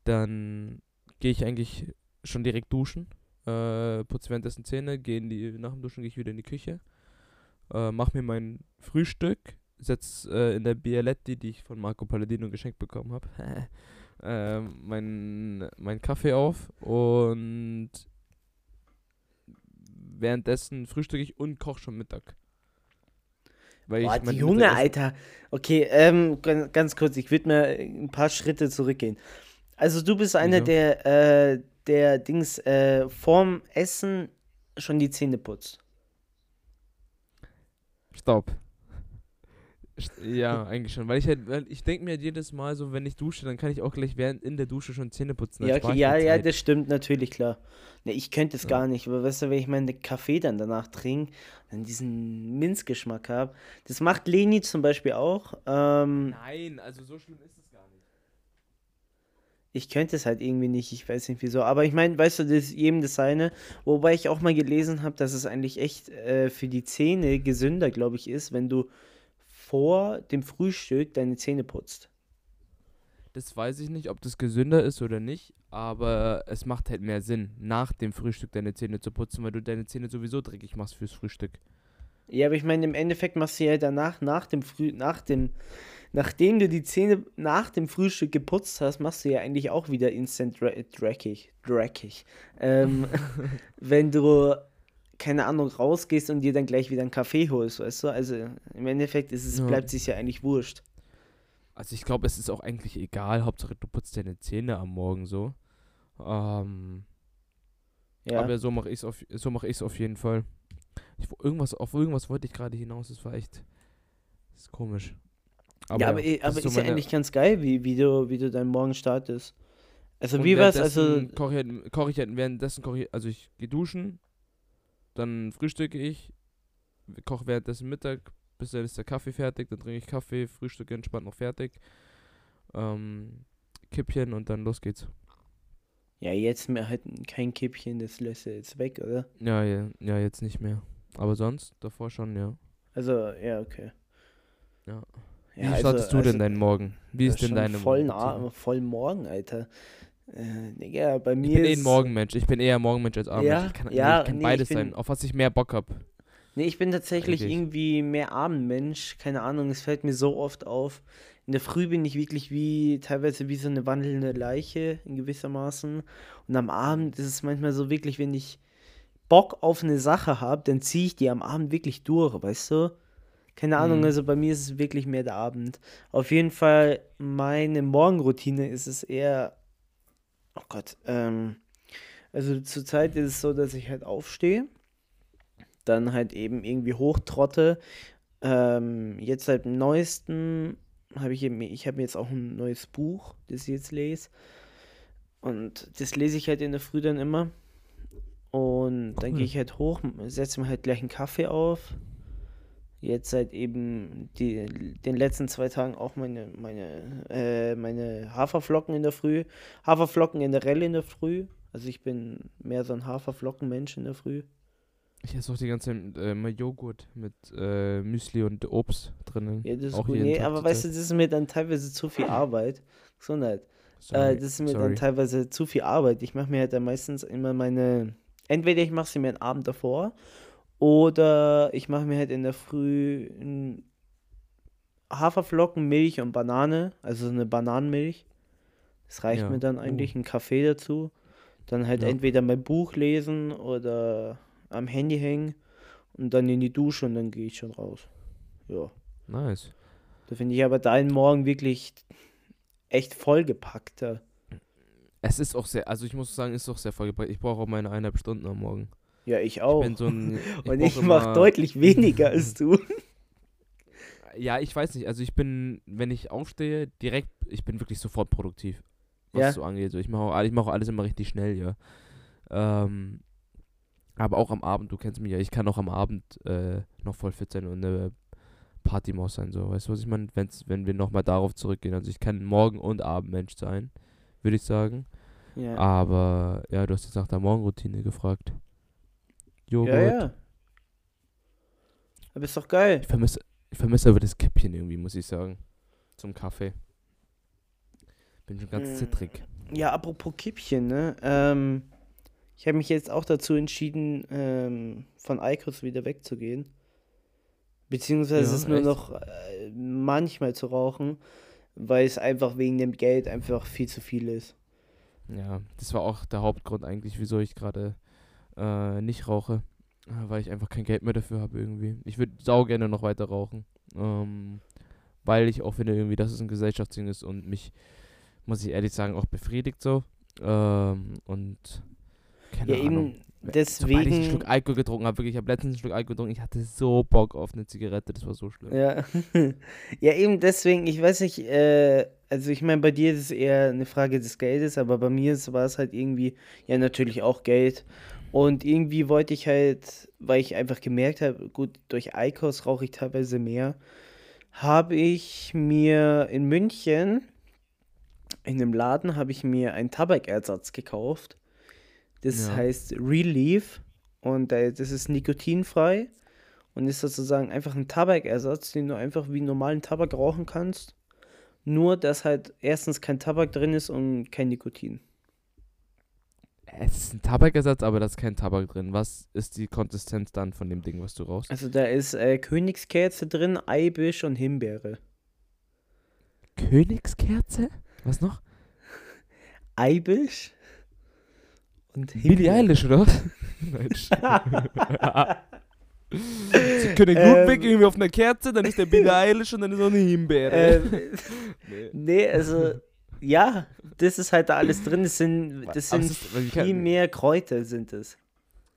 dann gehe ich eigentlich schon direkt duschen, äh, putze währenddessen Zähne, gehe in die, nach dem Duschen gehe ich wieder in die Küche, äh, mach mir mein Frühstück, setz äh, in der Bialetti, die ich von Marco Palladino geschenkt bekommen habe, äh, mein, mein Kaffee auf und währenddessen frühstücke ich und koche schon Mittag. Weil Boah, ich die mein Junge, Mittagessen- Alter. Okay, ähm, ganz, kurz, ich würde mir ein paar Schritte zurückgehen. Also du bist einer, Wieso? der, äh, der Dings, äh, vorm Essen schon die Zähne putzt. Stopp. Ja, eigentlich schon. Weil ich halt, weil ich denke mir halt jedes Mal so, wenn ich dusche, dann kann ich auch gleich während in der Dusche schon Zähne putzen. Ja, okay, ja, ja, das stimmt natürlich, klar. Ne, ich könnte es Ja. gar nicht, aber weißt du, wenn ich meinen Kaffee dann danach trinke, dann diesen Minzgeschmack habe. Das macht Leni zum Beispiel auch. Ähm, Nein, also so schlimm ist es gar nicht. Ich könnte es halt irgendwie nicht, ich weiß nicht wieso. Aber ich meine, weißt du, das ist jedem das seine. Wobei ich auch mal gelesen habe, dass es eigentlich echt äh, für die Zähne gesünder, glaube ich, ist, wenn du vor dem Frühstück deine Zähne putzt. Das weiß ich nicht, ob das gesünder ist oder nicht, aber es macht halt mehr Sinn, nach dem Frühstück deine Zähne zu putzen, weil du deine Zähne sowieso dreckig machst fürs Frühstück. Ja, aber ich meine, im Endeffekt machst du ja danach, nach dem Früh, nach dem, nachdem du die Zähne nach dem Frühstück geputzt hast, machst du ja eigentlich auch wieder instant dreckig, dreckig. Ähm, wenn du, keine Ahnung, rausgehst und dir dann gleich wieder einen Kaffee holst, weißt du? Also im Endeffekt ist es, Ja. bleibt sich ja eigentlich wurscht. Also ich glaube, es ist auch eigentlich egal, Hauptsache du putzt deine Zähne am Morgen so. Ähm, Ja. Aber so mache ich es auf, so mach ich's auf jeden Fall. Ich, irgendwas, auf irgendwas wollte ich gerade hinaus, das war echt das ist komisch. ja, aber, das aber ist, so ja eigentlich ganz geil, wie, wie, du, wie du deinen Morgen startest. Also Und wie war's? Also, Koche ich, halt, koch ich halt, währenddessen koche ich, also ich gehe duschen, dann frühstücke ich, koche währenddessen Mittag, bis dann ist der Kaffee fertig, dann trinke ich Kaffee, frühstücke entspannt noch fertig, ähm, Kippchen und dann los geht's. ja, jetzt mehr halt kein Kippchen, das lässt er jetzt weg, oder? Ja, ja, ja, jetzt nicht mehr. Aber sonst, davor schon, ja. Also, ja, okay. Ja. Wie Ja, also- startest du also- denn deinen Morgen? Wie ist denn deine voll, na, voll morgen, Alter. Äh, Digga, bei Ich mir bin eh ist. ein Morgenmensch. Ich bin eher Morgenmensch als Abendmensch. Ja, ich kann, ja, ich kann nee, beides ich bin- sein, auf was ich mehr Bock hab. Nee, ich bin tatsächlich Eigentlich. irgendwie mehr Abendmensch. Keine Ahnung, es fällt mir so oft auf. In der Früh bin ich wirklich wie, teilweise wie so eine wandelnde Leiche in gewissermaßen. Und am Abend ist es manchmal so wirklich, wenn ich Bock auf eine Sache habe, dann ziehe ich die am Abend wirklich durch, weißt du? Keine Ahnung, Mhm. also bei mir ist es wirklich mehr der Abend. Auf jeden Fall, meine Morgenroutine ist es eher, oh Gott, ähm, also zurzeit ist es so, dass ich halt aufstehe dann halt eben irgendwie hochtrotte. Ähm, jetzt seit dem neuesten habe ich eben, ich habe jetzt auch ein neues Buch, das ich jetzt lese. Und das lese ich halt in der Früh dann immer. Und dann Cool. gehe ich halt hoch, setze mir halt gleich einen Kaffee auf. Jetzt seit eben die, den letzten zwei Tagen auch meine, meine, äh, meine Haferflocken in der Früh. Haferflocken generell in der Früh. Also ich bin mehr so ein Haferflockenmensch in der Früh. Ich esse auch die ganze Zeit äh, immer Joghurt mit äh, Müsli und Obst drinnen. Ja, das ist auch gut. Nee, Tag aber weißt du, das ist mir dann teilweise zu viel Arbeit. Gesundheit. Sorry, Äh, das ist mir sorry. dann teilweise zu viel Arbeit. Ich mache mir halt dann meistens immer meine. Entweder ich mache sie mir einen Abend davor oder ich mache mir halt in der Früh Haferflocken, Milch und Banane, also so eine Bananenmilch. Das reicht Ja, mir dann oh. eigentlich, einen Kaffee dazu. Dann halt Ja. entweder mein Buch lesen oder am Handy hängen und dann in die Dusche und dann gehe ich schon raus. Ja. Nice. Da finde ich aber deinen Morgen wirklich echt vollgepackter. Es ist auch sehr, also ich muss sagen, ist auch sehr vollgebracht. Ich brauche auch meine eineinhalb Stunden am Morgen. Ja, ich Ich auch. bin so ein. Und brauch ich mache deutlich weniger als du. Ja, ich weiß nicht. Also ich bin, wenn ich aufstehe, direkt, ich bin wirklich sofort produktiv. Was Ja. so angeht. So, ich mache auch, ich mache auch alles immer richtig schnell, ja. Ähm, aber auch am Abend, du kennst mich ja, ich kann auch am Abend äh, noch voll fit sein und eine Partymaus sein, so. Weißt du, was ich meine? Wenn's, wenn wir nochmal darauf zurückgehen. Also ich kann Morgen- und Abendmensch sein, würde ich sagen. Ja, Aber ja, du hast jetzt nach der Morgenroutine gefragt. Joghurt. ja. ja. Aber ist doch geil. Ich vermisse, ich vermisse aber das Kippchen irgendwie, muss ich sagen. Zum Kaffee. Bin schon ganz Mm. zittrig. Ja, apropos Kippchen, ne? Ähm, ich habe mich jetzt auch dazu entschieden, ähm, von Eikos wieder wegzugehen. Beziehungsweise Ja, es nur echt? noch äh, manchmal zu rauchen, weil es einfach wegen dem Geld einfach viel zu viel ist. Ja, das war auch der Hauptgrund eigentlich, wieso ich gerade äh, nicht rauche. Äh, Weil ich einfach kein Geld mehr dafür habe irgendwie. Ich würde sau gerne noch weiter rauchen. Ähm, weil ich auch finde irgendwie, dass es ein Gesellschaftsding ist und mich, muss ich ehrlich sagen, auch befriedigt so. Ähm, und keine Ja, Ahnung. eben Sobald ich einen deswegen. Schluck Alkohol getrunken habe, wirklich, ich habe letztens einen Schluck Alkohol getrunken, ich hatte so Bock auf eine Zigarette, das war so schlimm. Ja. ja, eben deswegen, ich weiß nicht, äh, also ich meine, bei dir ist es eher eine Frage des Geldes, aber bei mir war es halt irgendwie, ja, natürlich auch Geld. Und irgendwie wollte ich halt, weil ich einfach gemerkt habe, gut, durch Eikos rauche ich teilweise mehr, habe ich mir in München, in einem Laden, habe ich mir einen Tabakersatz gekauft. Das Ja. heißt Relief und das ist nikotinfrei und ist sozusagen einfach ein Tabakersatz, den du einfach wie normalen Tabak rauchen kannst. Nur, dass halt erstens kein Tabak drin ist und kein Nikotin. Es ist ein Tabakersatz, aber da ist kein Tabak drin. Was ist die Konsistenz dann von dem Ding, was du rauchst? Also da ist äh, Königskerze drin, Eibisch und Himbeere. Königskerze? Was noch? Eibisch und Billie Himbeere. Eilish, oder was? Nein, Sch- Sie können Ähm. Ludwig irgendwie auf einer Kerze, dann ist der Billie Eilish und dann ist auch eine Himbeere. Ähm, nee. nee, also ja, das ist halt da alles drin. Das sind, das sind es ist- viel mehr Kräuter sind es.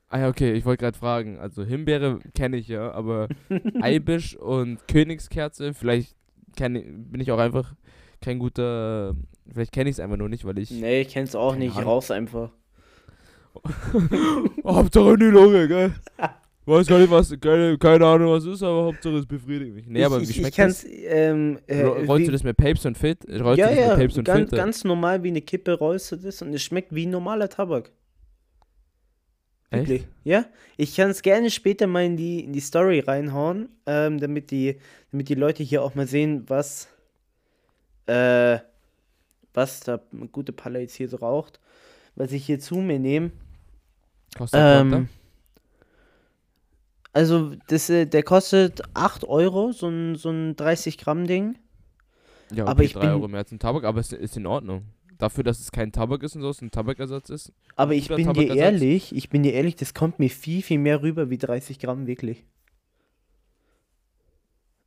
Ah ja, okay, ich wollte gerade fragen. Also Himbeere kenne ich ja, aber Eibisch und Königskerze, vielleicht kenn, ich- bin ich auch einfach kein guter. Vielleicht kenne ich es einfach nur nicht, weil ich. Nee, ich kenn's auch Keine nicht. Ich rauch's einfach. Hauptsache die Lunge, gell? Weiß gar nicht, was, keine, keine Ahnung, was es ist, aber Hauptsache es befriedigt mich. Nee, aber ich, wie ich, schmeckt ich kann's, das? ähm, äh, Ro- Rollst wie- du das mit Papes und Fit? Rollst ja, du das ja, mit Papes und ganz, Filter? ganz normal wie eine Kippe rollst du das und es schmeckt wie normaler Tabak. Echt? Wirklich. Ja, ich kann es gerne später mal in die, in die Story reinhauen, ähm, damit, die, damit die Leute hier auch mal sehen, was, äh, was da gute Palle jetzt hier so raucht, was ich hier zu mir nehme. Kostet Ähm, also, das, äh, der kostet 8 Euro, so ein, so ein 30 Gramm Ding. Ja, okay, aber ich 3 bin- Euro mehr als ein Tabak, aber es ist in Ordnung. Dafür, dass es kein Tabak ist und so, es ein Tabakersatz ist. Aber ich bin dir ehrlich, ich bin dir ehrlich, das kommt mir viel, viel mehr rüber wie 30 Gramm, wirklich.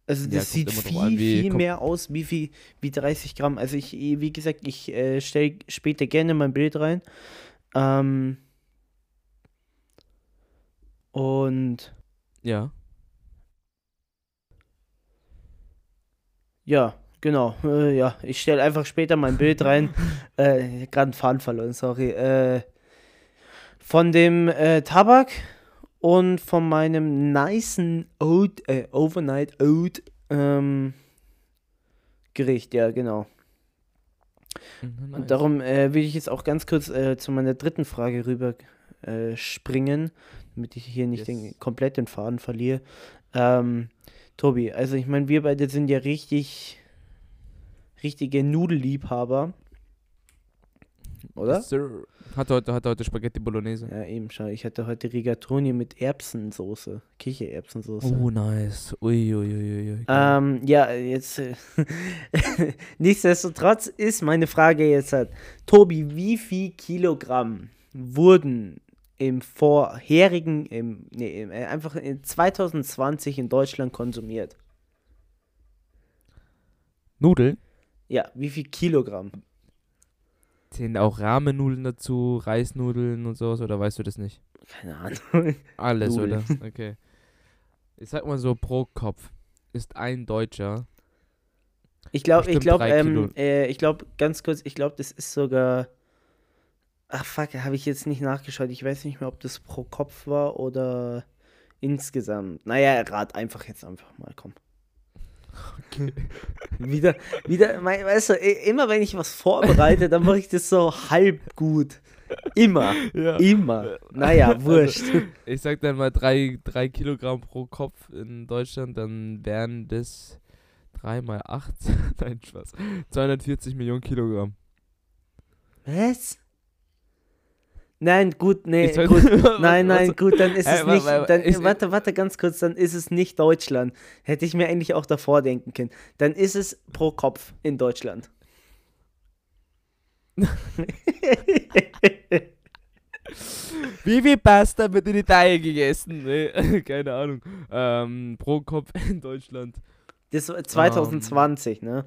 Also Ja, das kommt sieht viel, an, viel mehr aus wie, wie, wie 30 Gramm. Also ich, wie gesagt, ich äh, stelle später gerne mein Bild rein. Ähm, und Ja. ja, genau. Äh, ja, ich stelle einfach später mein Bild rein. äh, gerade einen Faden verloren, sorry. Äh, von dem äh, Tabak und von meinem nicen Oat, äh, Overnight Oat ähm, Gericht, ja, genau. Mhm, nice. Und darum äh, will ich jetzt auch ganz kurz äh, zu meiner dritten Frage rüber äh, springen, damit ich hier nicht den Yes. komplett den Faden verliere. Ähm, Tobi, also ich meine, wir beide sind ja richtig, richtige Nudelliebhaber. Oder? Sir. Hat heute, hat heute Spaghetti Bolognese. Ja, eben, schau, ich hatte heute Rigatoni mit Erbsensoße, Kichererbsensoße. Oh, nice. Uiuiuiui. Ähm, ja, jetzt. Äh, nichtsdestotrotz ist meine Frage jetzt halt, Tobi, wie viel Kilogramm wurden im vorherigen, im, nee, äh, einfach in 2020 in Deutschland konsumiert? Nudeln? Ja, wie viel Kilogramm? Zählen auch Rahmennudeln dazu, Reisnudeln und sowas, oder weißt du das nicht? Keine Ahnung. Alles, Nudeln. oder? Okay. Ich sag mal so, pro Kopf ist ein Deutscher. Ich glaube, ich glaube, ähm, äh, ich glaube, ganz kurz, ich glaube, das ist sogar. Ach fuck, habe ich jetzt nicht nachgeschaut. Ich weiß nicht mehr, ob das pro Kopf war oder insgesamt. Naja, rat einfach jetzt einfach mal, komm. Wieder, wieder, mei- weißt du, i- immer wenn ich was vorbereite, dann mache ich das so halb gut. Immer, Ja. immer. Naja, wurscht. Ich sag dann mal drei, drei Kilogramm pro Kopf in Deutschland, dann wären das 3 mal 8, nein, Spaß, 240 Millionen Kilogramm. Was? Nein, gut, nee, gut. was- Nein, nein, was- gut, dann ist es nicht. Dann, ich- warte, warte ganz kurz, dann ist es nicht Deutschland. Hätte ich mir eigentlich auch davor denken können. Dann ist es pro Kopf in Deutschland. Wie viel Pasta wird in Italien gegessen? Nee, keine Ahnung. Ähm, pro Kopf in Deutschland. Das war 2020, ne?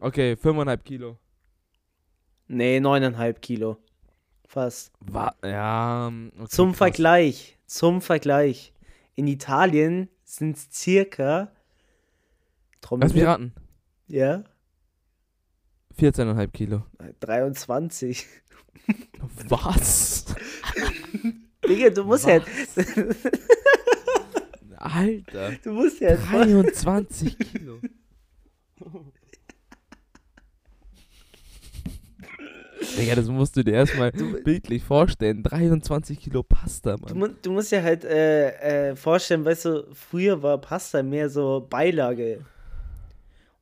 Okay, 5,5 Kilo. Nee, 9,5 Kilo. Fast. Wa ja, okay, Zum krass. Vergleich, zum Vergleich. In Italien sind es circa. Lass mich raten. Ja, 14,5 Kilo. 23. Was? Digga, du musst ja. Alter. Du musst ja. 23 Kilo. Digga, das musst du dir erstmal bildlich vorstellen. 23 Kilo Pasta, Du, Mann. mu du musst dir halt äh, äh, vorstellen, weißt du, früher war Pasta mehr so Beilage.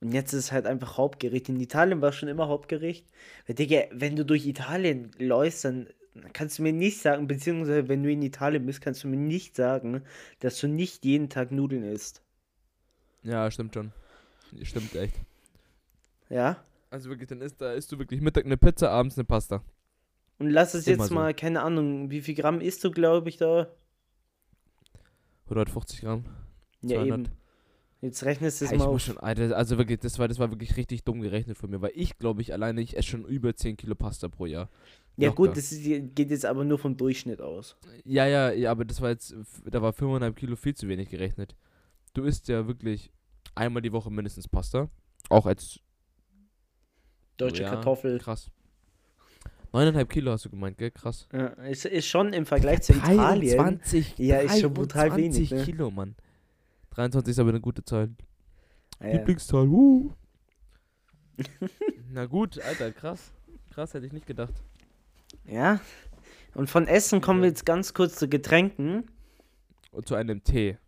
Und jetzt ist es halt einfach Hauptgericht. In Italien war es schon immer Hauptgericht. Weil, Digga, wenn du durch Italien läufst, dann kannst du mir nicht sagen, beziehungsweise wenn du in Italien bist, kannst du mir nicht sagen, dass du nicht jeden Tag Nudeln isst. Ja, stimmt schon. Stimmt echt. Ja? Also wirklich, dann isst, da isst du wirklich Mittag eine Pizza, abends eine Pasta. Und lass es Immer jetzt so. mal, keine Ahnung, wie viel Gramm isst du, glaube ich, da? 150 Gramm. Ja, 200. eben. Jetzt rechnest du es Ja, ich mal muss auf. schon, Alter, also wirklich, das war, das war wirklich richtig dumm gerechnet von mir, weil ich glaube ich alleine, ich esse schon über 10 Kilo Pasta pro Jahr. Ja, locker. gut, das ist, geht jetzt aber nur vom Durchschnitt aus. Ja, ja, ja, aber das war jetzt, da war 5,5 Kilo viel zu wenig gerechnet. Du isst ja wirklich einmal die Woche mindestens Pasta. Auch als Deutsche ja, Kartoffel. Krass. 9,5 Kilo hast du gemeint, gell? Krass. Ja, ist, ist schon im Vergleich zu Italien. 23, Ja, ist schon brutal 23 wenig, ne? Kilo, Mann. 23 ist aber eine gute Zahl. Ah, Ja. Lieblingszahl, uh. Na gut, Alter, krass. Krass, hätte ich nicht gedacht. ja. Und von Essen kommen wir jetzt ganz kurz zu Getränken. Und zu einem Tee.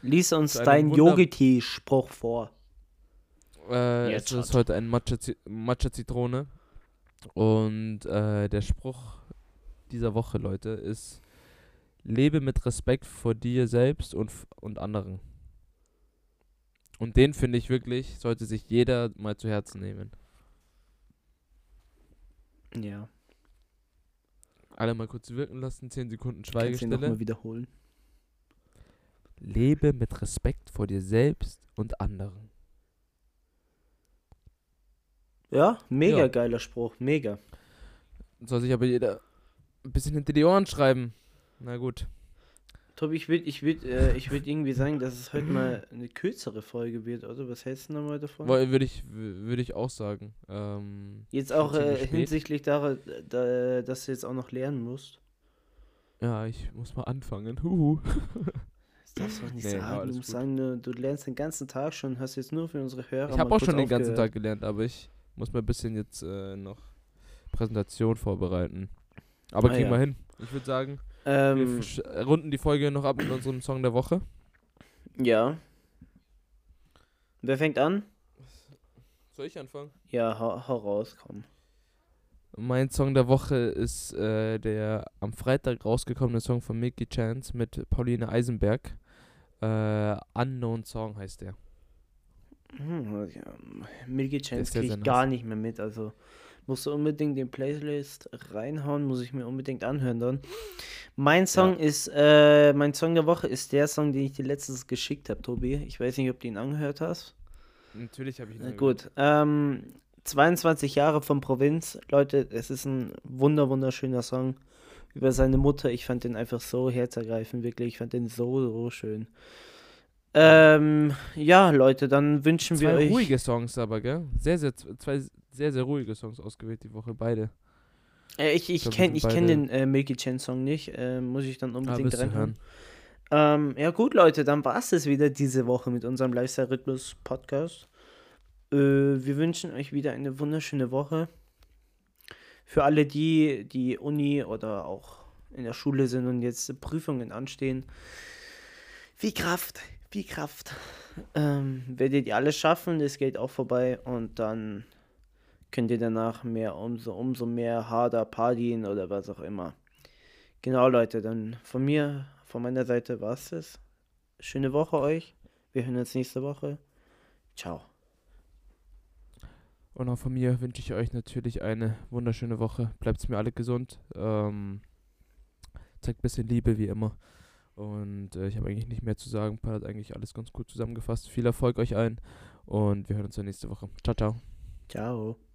Lies uns deinen Yogi-Tee-Spruch vor. Äh, es ist heute ein Matcha-Zi- Matcha-Zitrone. Und äh, der Spruch dieser Woche, Leute, ist: Lebe mit Respekt vor dir selbst und, und anderen. Und den finde ich wirklich, sollte sich jeder mal zu Herzen nehmen. Ja. Alle mal kurz wirken lassen, 10 Sekunden Kannst du Schweigestille. nochmal wiederholen? Lebe mit Respekt vor dir selbst und anderen. Ja, mega Ja. geiler Spruch, mega. Soll sich aber jeder ein bisschen hinter die Ohren schreiben. Na gut. Tobi, ich würde ich würd, äh, ich würd irgendwie sagen, dass es heute mal eine kürzere Folge wird, oder? Was hältst du nochmal davon? Würde ich, würde ich auch sagen. Ähm, Jetzt auch äh, hinsichtlich daran, da, dass du jetzt auch noch lernen musst. ja, ich muss mal anfangen. Huhu. Das darfst du doch nicht Nee, ja, sagen. Du musst gut. sagen, du, du lernst den ganzen Tag schon, hast jetzt nur für unsere Hörer Ich habe mal auch schon den ganzen. Tag gelernt, aber ich muss mal ein bisschen jetzt äh, noch Präsentation vorbereiten. Aber Ah, kriegen ja. wir hin. Ich würde sagen, wir Ähm, sch- äh, runden die Folge noch ab mit unserem Song der Woche. ja. Wer fängt an? Soll ich anfangen? Ja, hau, hau raus, komm. Mein Song der Woche ist äh, der am Freitag rausgekommene Song von Mickey Chance mit Pauline Eisenberg. Äh, Unknown Song heißt der. Hm, ja, Chance sehr, kriege ich gar nicht mehr mit. Also musst du unbedingt den Playlist reinhauen, muss ich mir unbedingt anhören dann. Mein Song ist, äh, mein Song der Woche ist der Song, den ich dir letztens geschickt habe, Tobi. Ich weiß nicht, ob du ihn angehört hast. Natürlich habe ich ihn Na angehört. gut, ähm, 22 Jahre von Provinz. Leute, es ist ein wunder, wunderschöner Song über seine Mutter. Ich fand den einfach so herzergreifend, wirklich. Ich fand den so, so schön. Ähm, ja, Leute, dann wünschen wir Zwei euch. ruhige Songs aber, gell? Sehr, sehr, zwei sehr, sehr ruhige Songs ausgewählt die Woche, beide. Äh, ich ich wir kenne ich kenn den äh, Milky Chen Song nicht. Äh, muss ich dann Ah, unbedingt du reinhören. hören. Ähm, ja, gut, Leute, dann war es wieder diese Woche mit unserem Lifestyle-Rhythmus-Podcast. Äh, wir wünschen euch wieder eine wunderschöne Woche. Für alle die, die Uni oder auch in der Schule sind und jetzt Prüfungen anstehen, viel Kraft, viel Kraft. Ähm, werdet ihr alles schaffen, das geht auch vorbei und dann könnt ihr danach mehr, umso, umso mehr harder partien oder was auch immer. Genau, Leute, dann von mir, von meiner Seite war es das. Schöne Woche euch. Wir hören uns nächste Woche. Ciao. Und auch von mir wünsche ich euch natürlich eine wunderschöne Woche. Bleibt mir alle gesund. Ähm, zeigt ein bisschen Liebe wie immer. Und äh, ich habe eigentlich nicht mehr zu sagen. Paul hat eigentlich alles ganz gut zusammengefasst. Viel Erfolg euch allen. Und wir hören uns dann nächste Woche. Ciao, ciao. Ciao.